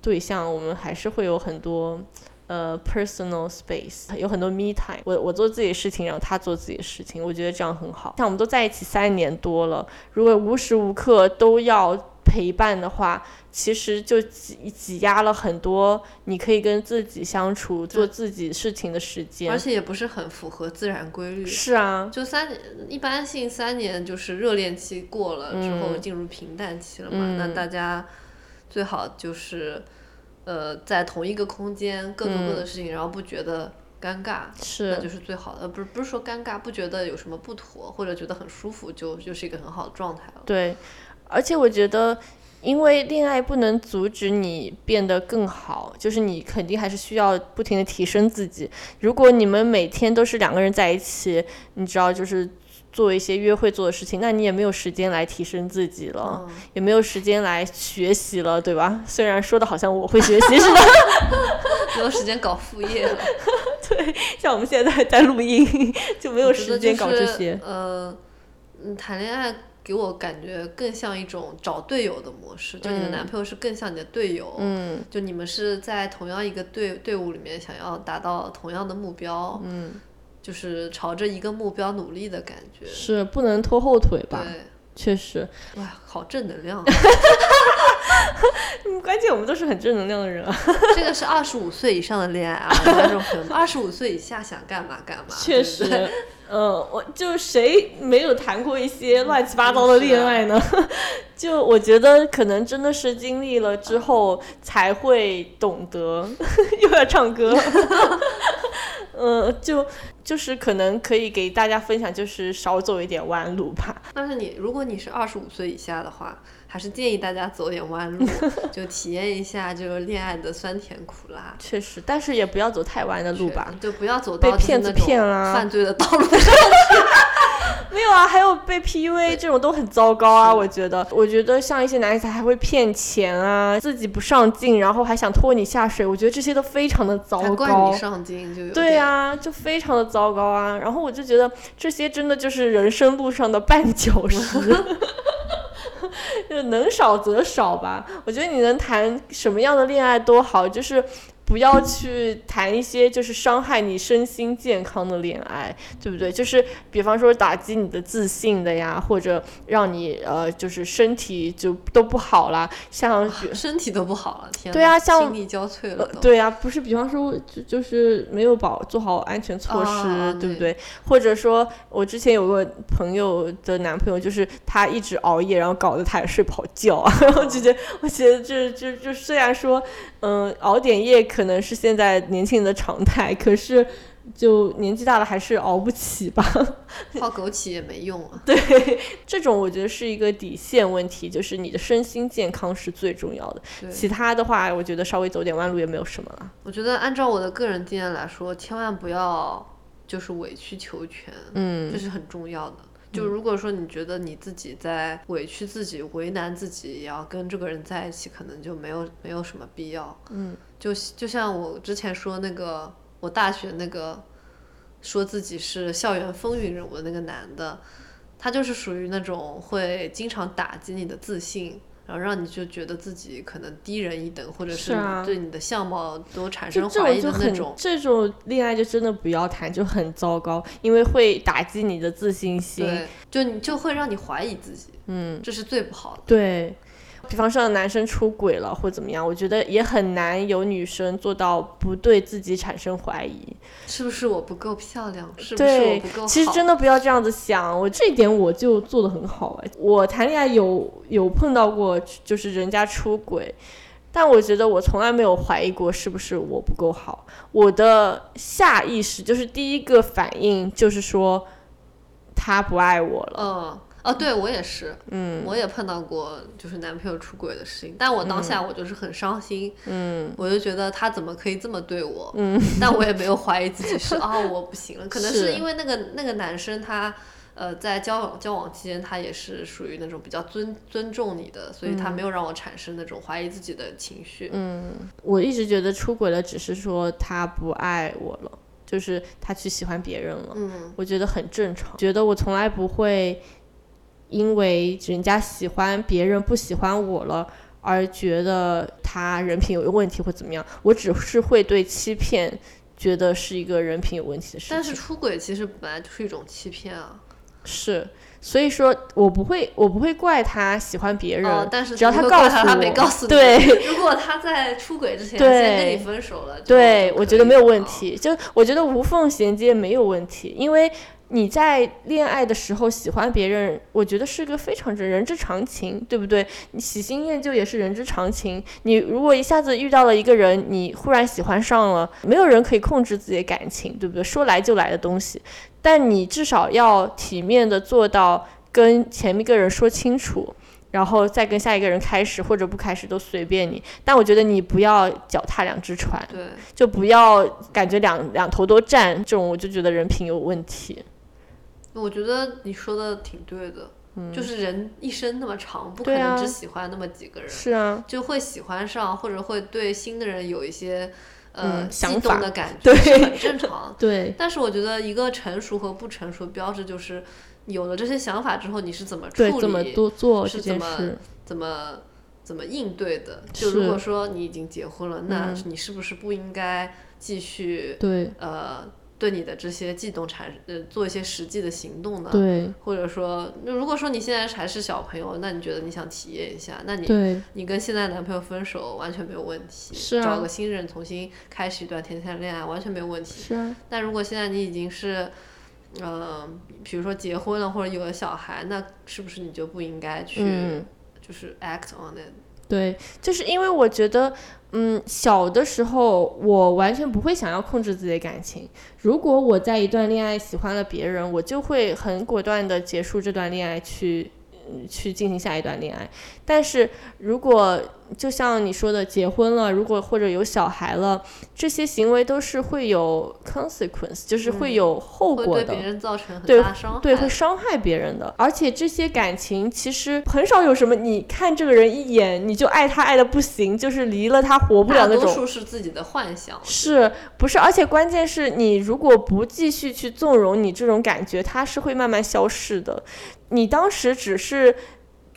对象，我们还是会有很多呃 personal space，有很多 me time。我我做自己的事情，然后他做自己的事情，我觉得这样很好。像我们都在一起三年多了，如果无时无刻都要。陪伴的话，其实就挤挤压了很多你可以跟自己相处、做自己事情的时间，而且也不是很符合自然规律。是啊，就三年，一般性三年就是热恋期过了之后进入平淡期了嘛。那大家最好就是呃在同一个空间各做各的事情，然后不觉得尴尬，是那就是最好的。不是不是说尴尬，不觉得有什么不妥，或者觉得很舒服，就就是一个很好的状态了。对。而且我觉得，因为恋爱不能阻止你变得更好，就是你肯定还是需要不停的提升自己。如果你们每天都是两个人在一起，你知道，就是做一些约会做的事情，那你也没有时间来提升自己了，也没有时间来学习了，对吧？虽然说的好像我会学习似的，没有时间搞副业了。对，像我们现在在录音，就没有时间搞这些。呃，嗯，谈恋爱。给我感觉更像一种找队友的模式，就你的男朋友是更像你的队友，嗯就你们是在同样一个队队伍里面想要达到同样的目标，嗯就是朝着一个目标努力的感觉，是不能拖后腿吧？对，确实，哇，好正能量。关键我们都是很正能量的人啊。这个是二十五岁以上的恋爱啊，观众朋友们，二十五岁以下想干嘛干嘛。确 实。嗯，我就谁没有谈过一些乱七八糟的恋爱呢？就我觉得可能真的是经历了之后才会懂得，又要唱歌。嗯，就就是可能可以给大家分享，就是少走一点弯路吧。但是你如果你是二十五岁以下的话。还是建议大家走点弯路，就体验一下这个恋爱的酸甜苦辣。确实，但是也不要走太弯的路吧，就不要走到骗子骗啦、犯罪的道路上去。没有啊，还有被 PUA 这种都很糟糕啊！我觉得，我觉得像一些男孩子还会骗钱啊，自己不上进，然后还想拖你下水，我觉得这些都非常的糟糕。怪你上进就有。对啊，就非常的糟糕啊！然后我就觉得这些真的就是人生路上的绊脚石。就能少则少吧。我觉得你能谈什么样的恋爱都好，就是不要去谈一些就是伤害你身心健康的恋爱，对不对？就是比方说打击你的自信的呀，或者让你呃就是身体就都不好啦，像身体都不好了，天，对啊，像心力交瘁了，对啊，不是，比方说就就是没有保做好安全措施，对不对？或者说我之前有个朋友的男朋友，就是他一直熬夜，然后搞得他也睡不好觉，然后就觉得我觉得就就就虽然说嗯熬点夜可能是现在年轻人的常态，可是。就年纪大了还是熬不起吧，泡 枸杞也没用啊。对，这种我觉得是一个底线问题，就是你的身心健康是最重要的，其他的话我觉得稍微走点弯路也没有什么了。我觉得按照我的个人经验来说，千万不要就是委曲求全，嗯，这是很重要的。就如果说你觉得你自己在委屈自己、为难自己，也要跟这个人在一起，可能就没有没有什么必要。嗯，就就像我之前说那个。我大学那个说自己是校园风云人物的那个男的，他就是属于那种会经常打击你的自信，然后让你就觉得自己可能低人一等，或者是对你的相貌都产生怀疑的那种。这种恋爱就真的不要谈，就很糟糕，因为会打击你的自信心。对，就你就会让你怀疑自己。嗯，这是最不好的。对。比方说男生出轨了或怎么样，我觉得也很难有女生做到不对自己产生怀疑，是不是我不够漂亮？是不是我不够好？其实真的不要这样子想，我这一点我就做的很好哎。我谈恋爱有有碰到过，就是人家出轨，但我觉得我从来没有怀疑过是不是我不够好。我的下意识就是第一个反应就是说他不爱我了。嗯。哦，对我也是，嗯，我也碰到过就是男朋友出轨的事情，但我当下我就是很伤心，嗯，我就觉得他怎么可以这么对我，嗯，但我也没有怀疑自己是啊我不行了，可能是。因为那个那个男生他，呃，在交往交往期间他也是属于那种比较尊尊重你的，所以他没有让我产生那种怀疑自己的情绪，嗯，我一直觉得出轨了只是说他不爱我了，就是他去喜欢别人了，嗯，我觉得很正常，觉得我从来不会。因为人家喜欢别人不喜欢我了，而觉得他人品有问题或怎么样，我只是会对欺骗觉得是一个人品有问题的事情。但是出轨其实本来就是一种欺骗啊。是，所以说我不会，我不会怪他喜欢别人，但是只要他告诉他，他没告诉你。对，如果他在出轨之前先跟你分手了，对，我觉得没有问题。就我觉得无缝衔接没有问题，因为。你在恋爱的时候喜欢别人，我觉得是个非常人人之常情，对不对？你喜新厌旧也是人之常情。你如果一下子遇到了一个人，你忽然喜欢上了，没有人可以控制自己的感情，对不对？说来就来的东西，但你至少要体面的做到跟前面一个人说清楚，然后再跟下一个人开始或者不开始都随便你。但我觉得你不要脚踏两只船，对，就不要感觉两两头都占，这种我就觉得人品有问题。我觉得你说的挺对的，就是人一生那么长，不可能只喜欢那么几个人，是啊，就会喜欢上或者会对新的人有一些呃激动的感觉，是很正常。对，但是我觉得一个成熟和不成熟标志就是有了这些想法之后，你是怎么处理，怎么多做是怎么怎么怎么应对的。就如果说你已经结婚了，那你是不是不应该继续对呃？对你的这些悸动产呃做一些实际的行动呢？对，或者说，那如果说你现在还是小朋友，那你觉得你想体验一下，那你你跟现在男朋友分手完全没有问题，是啊，找个新人重新开始一段甜甜的恋爱完全没有问题，是啊。但如果现在你已经是，呃，比如说结婚了或者有了小孩，那是不是你就不应该去就是 act on it？对，就是因为我觉得。嗯，小的时候我完全不会想要控制自己的感情。如果我在一段恋爱喜欢了别人，我就会很果断的结束这段恋爱，去去进行下一段恋爱。但是如果就像你说的，结婚了，如果或者有小孩了，这些行为都是会有 consequence，就是会有后果的，对别人造成很大伤害，对会伤害别人的。而且这些感情其实很少有什么，你看这个人一眼你就爱他爱的不行，就是离了他活不了那种。大多数是自己的幻想，是不是？而且关键是你如果不继续去纵容你这种感觉，它是会慢慢消逝的。你当时只是。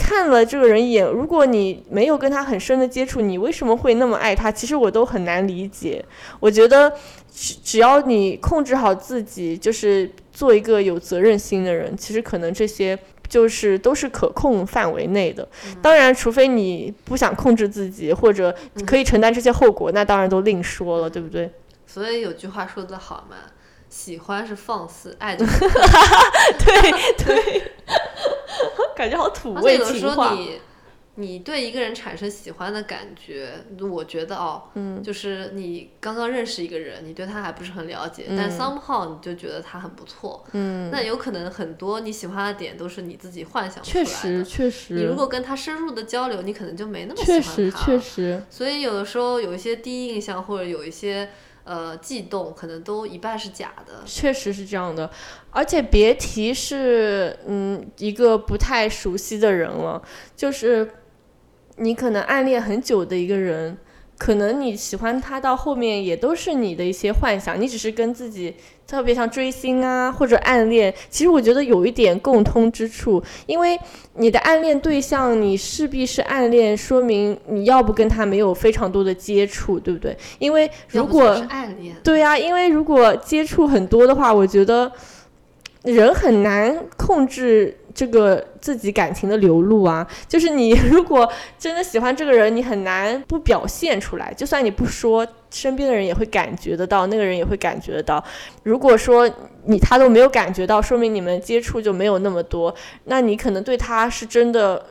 看了这个人一眼，如果你没有跟他很深的接触，你为什么会那么爱他？其实我都很难理解。我觉得只只要你控制好自己，就是做一个有责任心的人，其实可能这些就是都是可控范围内的。当然，除非你不想控制自己，或者可以承担这些后果，那当然都另说了，对不对？所以有句话说得好嘛，喜欢是放肆，爱就是对 对，感觉好土味情话。候你你对一个人产生喜欢的感觉，我觉得哦，嗯就是你刚刚认识一个人，你对他还不是很了解，但 somehow 你就觉得他很不错，嗯，那有可能很多你喜欢的点都是你自己幻想出来的。确实确实。你如果跟他深入的交流，你可能就没那么喜欢确实他。确实，所以有的时候有一些第一印象或者有一些呃悸动，可能都一半是假的。确实是这样的，而且别提是嗯一个不太熟悉的人了，就是你可能暗恋很久的一个人，可能你喜欢他到后面也都是你的一些幻想，你只是跟自己特别像追星啊或者暗恋，其实我觉得有一点共通之处，因为你的暗恋对象你势必是暗恋，说明你要不跟他没有非常多的接触，对不对？因为如果暗恋，对呀、因为如果接触很多的话，我觉得人很难控制这个自己感情的流露啊。就是你如果真的喜欢这个人，你很难不表现出来，就算你不说，身边的人也会感觉得到，那个人也会感觉得到。如果说你他都没有感觉到，说明你们接触就没有那么多，那你可能对他是真的。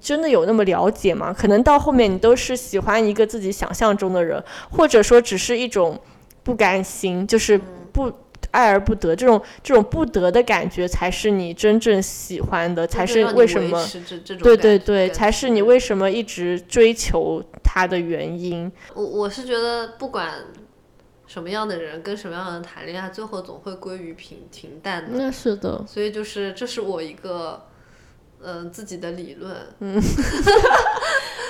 真的有那么了解吗？可能到后面你都是喜欢一个自己想象中的人，或者说只是一种不甘心，就是不爱而不得这种这种不得的感觉，才是你真正喜欢的，才是为什么对对对，才是你为什么一直追求他的原因。我我是觉得不管什么样的人跟什么样的人谈恋爱，最后总会归于平平淡的。那是的，所以就是这是我一个嗯、呃自己的理论。嗯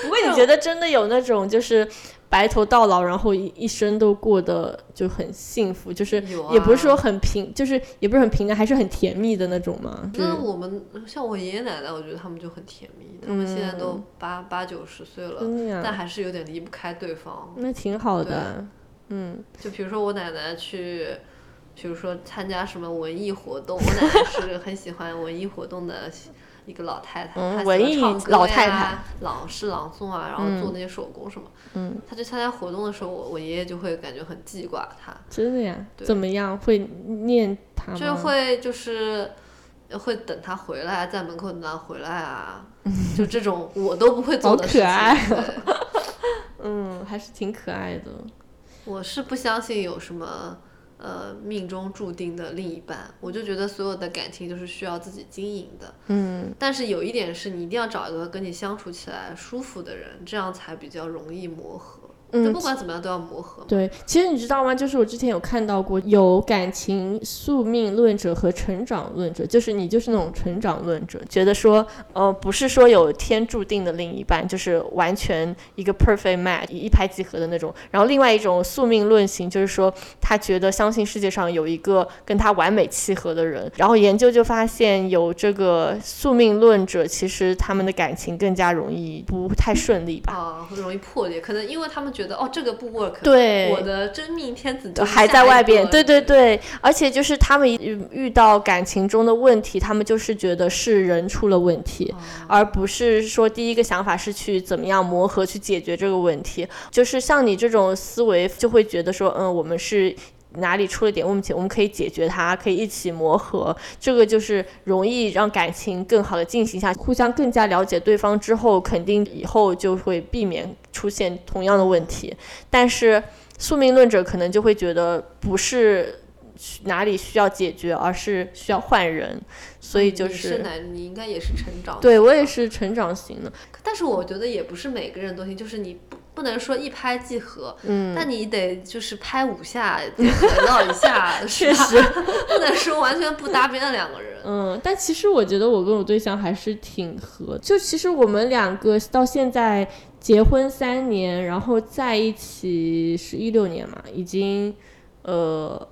不过你觉得真的有那种就是白头到老，然后一一生都过得就很幸福，就是也不是说啊很平，就是也不是很平淡，还是很甜蜜的那种吗？那我们像我爷爷奶奶，我觉得他们就很甜蜜，他们现在都嗯八八九十岁了，但还是有点离不开对方。那挺好的，嗯，就比如说我奶奶去，比如说参加什么文艺活动，我奶奶是很喜欢文艺活动的一个老太太，她喜欢嗯文艺唱歌老太呀朗诗朗诵啊，然后做嗯那些手工什么。嗯，她去参加活动的时候，我我爷爷就会感觉很记挂她，真的呀？怎么样？会念她吗？就会就是。会等她回来，在门口等她回来啊，就这种我都不会做的事情。可爱 嗯，还是挺可爱的。我是不相信有什么呃命中注定的另一半，我就觉得所有的感情都是需要自己经营的。嗯，但是有一点是你一定要找一个跟你相处起来舒服的人，这样才比较容易磨合。就嗯不，管怎么样都要磨合嘛。对，其实你知道吗？就是我之前有看到过，有感情宿命论者和成长论者，就是你就是那种成长论者，觉得说，呃，不是说有天注定的另一半，就是完全一个 perfect match 一拍即合的那种。然后另外一种宿命论型，就是说他觉得相信世界上有一个跟他完美契合的人。然后研究就发现，有这个宿命论者，其实他们的感情更加容易不太顺利吧。啊，会容易破裂，可能因为他们觉得哦这个不 work，对我的真命天子就还在外边，对对对，而且就是他们遇遇到感情中的问题，他们就是觉得是人出了问题，哦而不是说第一个想法是去怎么样磨合去解决这个问题。就是像你这种思维，就会觉得说，嗯，我们是。哪里出了点问题，我们可以解决它，可以一起磨合，这个就是容易让感情更好的进行下去，互相更加了解对方之后，肯定以后就会避免出现同样的问题。但是宿命论者可能就会觉得不是哪里需要解决，而是需要换人，所以就嗯你是哪？你应该也是成长。对我也。是成长型的，但是我觉得也不是每个人都行，就是你不不能说一拍即合，嗯，那你得就是拍五下，得合到一下，确实，不能说完全不搭边的两个人。嗯，但其实我觉得我跟我对象还是挺合，就其实我们两个到现在结婚三年，然后在一起是一六年嘛，已经呃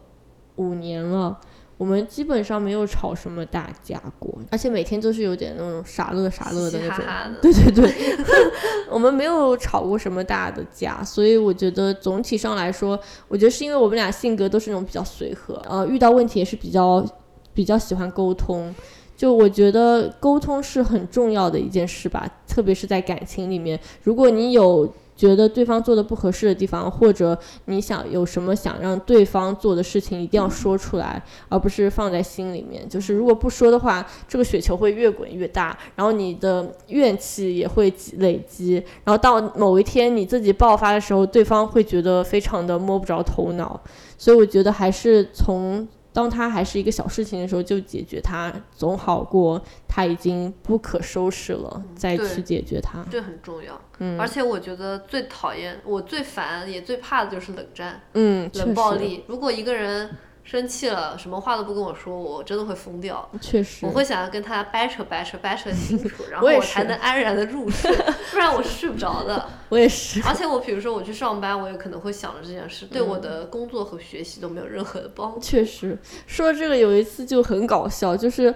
五年了。我们基本上没有吵什么大架过，而且每天都是有点那种傻乐傻乐的那种。对对对，我们没有吵过什么大的架，所以我觉得总体上来说，我觉得是因为我们俩性格都是那种比较随和，呃，遇到问题也是比较比较喜欢沟通。就我觉得沟通是很重要的一件事吧，特别是在感情里面，如果你有。觉得对方做的不合适的地方，或者你想有什么想让对方做的事情，一定要说出来，而不是放在心里面。就是如果不说的话，这个雪球会越滚越大，然后你的怨气也会累积，然后到某一天你自己爆发的时候，对方会觉得非常的摸不着头脑。所以我觉得还是从。当他还是一个小事情的时候，就解决它，总好过他已经不可收拾了再去解决它。这很重要。嗯，而且我觉得最讨厌、我最烦也最怕的就是冷战。嗯，冷暴力。如果一个人。生气了，什么话都不跟我说，我真的会疯掉。确实，我会想要跟他掰扯掰扯掰扯清楚，然后我才能安然的入睡，不然我是睡不着的。我也是。而且我比如说我去上班，我也可能会想着这件事，对我的工作和学习都没有任何的帮助。确实，说这个有一次就很搞笑，就是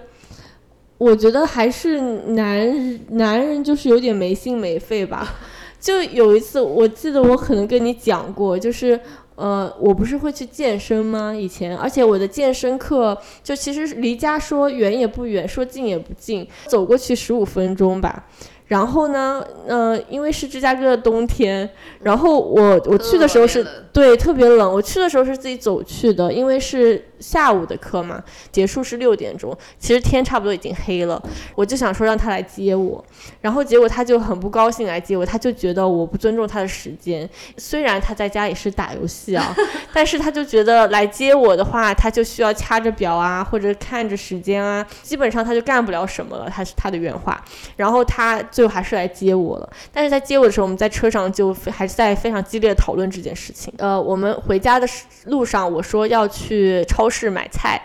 我觉得还是男男人就是有点没心没肺吧。就有一次，我记得我可能跟你讲过，就是。呃，我不是会去健身吗？以前，而且我的健身课就其实离家说远也不远，说近也不近，走过去十五分钟吧。然后呢，呃，因为是芝加哥的冬天，然后我我去的时候是对特别冷，我去的时候是自己走去的，因为是。下午的课嘛，结束是六点钟，其实天差不多已经黑了。我就想说让他来接我，然后结果他就很不高兴来接我，他就觉得我不尊重他的时间。虽然他在家也是打游戏啊，但是他就觉得来接我的话，他就需要掐着表啊，或者看着时间啊，基本上他就干不了什么了。他是他的原话。然后他最后还是来接我了，但是在接我的时候，我们在车上就还是在非常激烈的讨论这件事情。呃，我们回家的路上，我说要去超。超市买菜，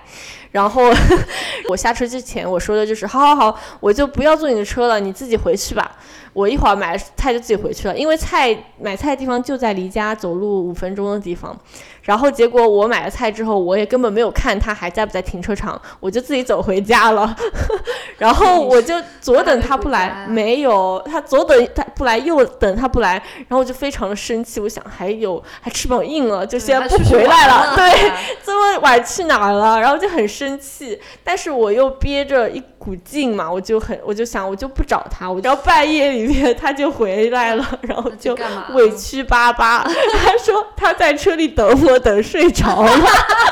然后 我下车之前我说的就是，好好好，我就不要坐你的车了，你自己回去吧。我一会儿买菜就自己回去了，因为菜买菜的地方就在离家走路五分钟的地方。然后结果我买了菜之后，我也根本没有看他还在不在停车场，我就自己走回家了。然后我就左等他不来，没有他左等他不来，右等他不来，然后我就非常的生气，我想还有还翅膀硬了，就现在不回来了，对，这么晚去哪了？然后就很生气，但是我又憋着一股劲嘛，我就很我就想我就不找他，我然后半夜里。里面他就回来了，然后就委屈巴巴。他说他在车里等我，等睡着了，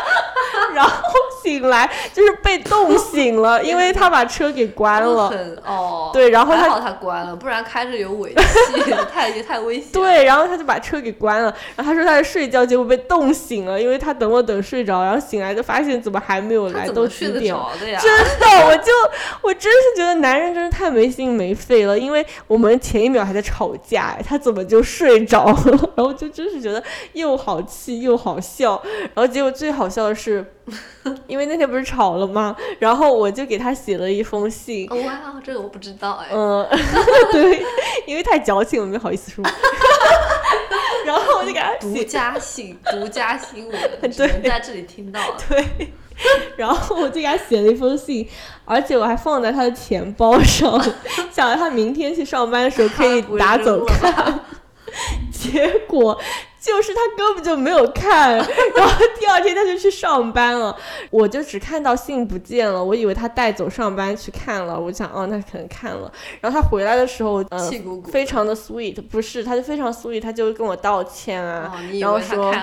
然后醒来就是被冻醒了，因为他把车给关了。哦，对，然后还好他关了，不然开着有尾气，太太危险。对，然后他就把车给关了。然后他说他在睡觉，结果被冻醒了，因为他等我等睡着，然后醒来就发现怎么还没有来，都几点了。真的，我就我真是觉得男人真是太没心没肺了，因为我。我们前一秒还在吵架，他怎么就睡着了？然后就真是觉得又好气又好笑。然后结果最好笑的是，因为那天不是吵了吗？然后我就给他写了一封信。哇，这个我不知道哎。嗯，对，因为太矫情，我没好意思说。然后我就给他独家信，独家新闻，只能在这里听到。对。然后我就给他写了一封信，而且我还放在他的钱包上，想着他明天去上班的时候可以拿走看。结果。就是他根本就没有看，然后第二天他就去上班了，我就只看到信不见了，我以为他带走上班去看了，我想哦，那可能看了。然后他回来的时候，呃，非常的 sweet，不是，他就非常 sweet，他就跟我道歉啊，然后说，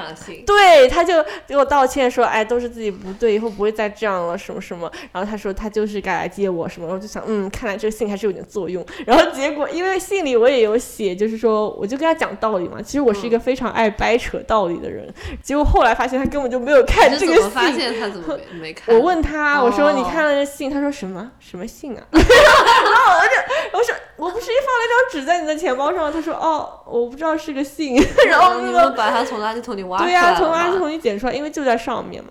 对，他就给我道歉说，哎，都是自己不对，以后不会再这样了，什么什么。然后他说他就是该来接我什么，我就想，嗯，看来这个信还是有点作用。然后结果因为信里我也有写，就是说我就跟他讲道理嘛，其实我是一个非常爱。掰扯道理的人，结果后来发现他根本就没有看这个信。发现他怎么 没没看？我问他，我说你看了这信？他说什么什么信啊？然后我就我说我不是一放了一张纸在你的钱包上吗？他说哦，我不知道是个信。然后你们把它从垃圾桶里挖出来？对呀，从垃圾桶里捡出来，因为就在上面嘛。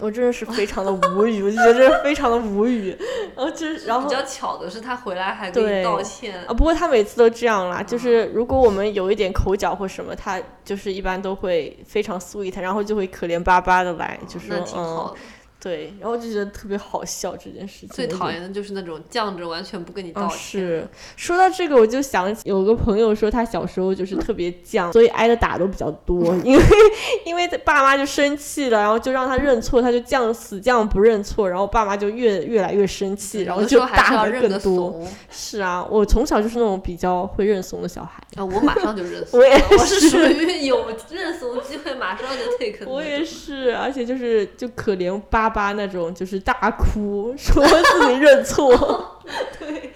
我真的是非常的无语，我就觉得真是非常的无语。然后就是，然后比较巧的是，他回来还给你道歉啊。不过他每次都这样啦，就是如果我们有一点口角或什么，他就是一般都会非常 sweet，然后就会可怜巴巴的来，就说嗯。对，然后就觉得特别好笑这件事情。最讨厌的就是那种犟着完全不跟你道歉。是，说到这个，我就想起有个朋友说他小时候就是特别犟，所以挨的打都比较多，因为因为爸妈就生气了，然后就让他认错，他就犟死犟不认错，然后爸妈就越越来越生气，然后就打的更多。是啊，我从小就是那种比较会认怂的小孩。啊，我马上就认怂。我也是，我是属于有认怂机会马上就 take。我也是，而且就是就可怜巴巴那种，就是大哭 说自己认错。对，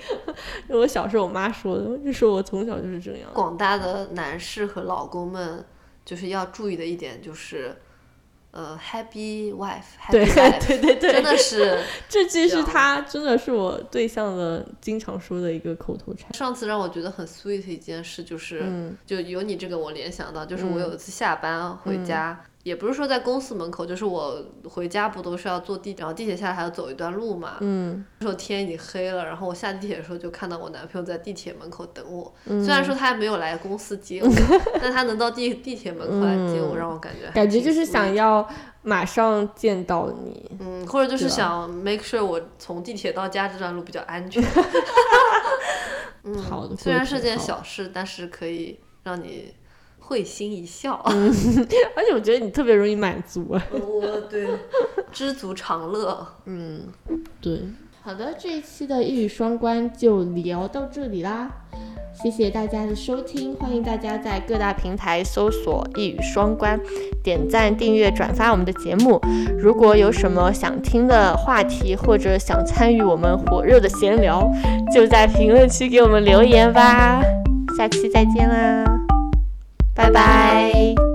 我小时候我妈说的，就说我从小就是这样。广大的男士和老公们，就是要注意的一点就是。呃，Happy Wife，对对对对，真的是这句是他真的是我对象的经常说的一个口头禅。上次让我觉得很 sweet 一件事就是，就有你这个我联想到，就是我有一次下班回家。也不是说在公司门口，就是我回家不都是要坐地，然后地铁下来还要走一段路嘛。嗯。那时候天已经黑了，然后我下地铁的时候就看到我男朋友在地铁门口等我。嗯。虽然说他还没有来公司接我，但他能到地地铁门口来接我，让我感觉感觉就是想要马上见到你。嗯，或者就是想 make sure 我从地铁到家这段路比较安全。嗯。好的。虽然是件小事，但是可以让你。会心一笑，而且我觉得你特别容易满足啊。我对，知足常乐。嗯，对。好的，这一期的一语双关就聊到这里啦，谢谢大家的收听，欢迎大家在各大平台搜索“一语双关”，点赞、订阅、转发我们的节目。如果有什么想听的话题，或者想参与我们火热的闲聊，就在评论区给我们留言吧。下期再见啦！拜拜。